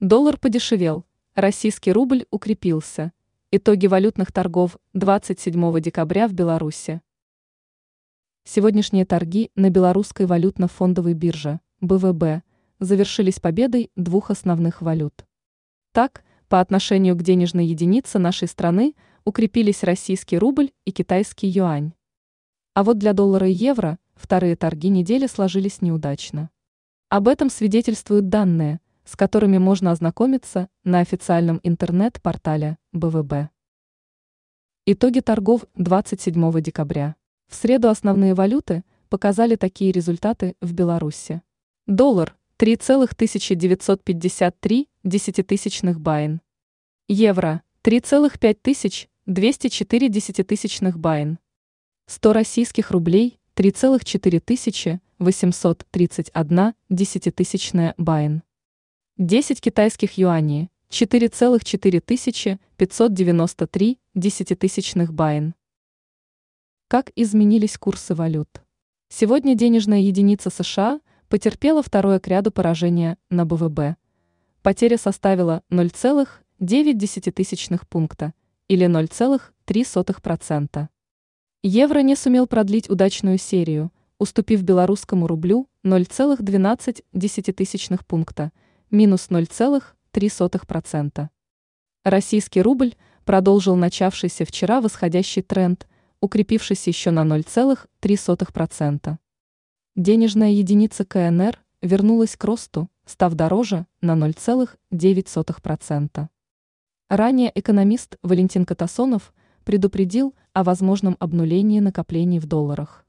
Доллар подешевел, российский рубль укрепился. Итоги валютных торгов 27 декабря в Беларуси. Сегодняшние торги на белорусской валютно-фондовой бирже БВБ завершились победой двух основных валют. Так, по отношению к денежной единице нашей страны укрепились российский рубль и китайский юань. А вот для доллара и евро вторые торги недели сложились неудачно. Об этом свидетельствуют данные, с которыми можно ознакомиться на официальном интернет-портале БВБ. Итоги торгов 27 декабря. В среду основные валюты показали такие результаты в Беларуси. Доллар 3,1953 десятитысячных BYN. Евро 3,5204 десятитысячных BYN. 100 российских рублей 3,4 тысячи 831 десятитысячная BYN. 10 китайских юаней 4,4 тысячи 593 десятитысячных байн. Как изменились курсы валют? Сегодня денежная единица США потерпела второе к ряду поражение на БВБ. Потеря составила 0,9 пункта или 0,3%. Евро не сумел продлить удачную серию, уступив белорусскому рублю 0,12 пункта, минус 0,3%. Российский рубль продолжил начавшийся вчера восходящий тренд – укрепившись еще на 0,3%. Денежная единица КНР вернулась к росту, став дороже на 0,9%. Ранее экономист Валентин Катасонов предупредил о возможном обнулении накоплений в долларах.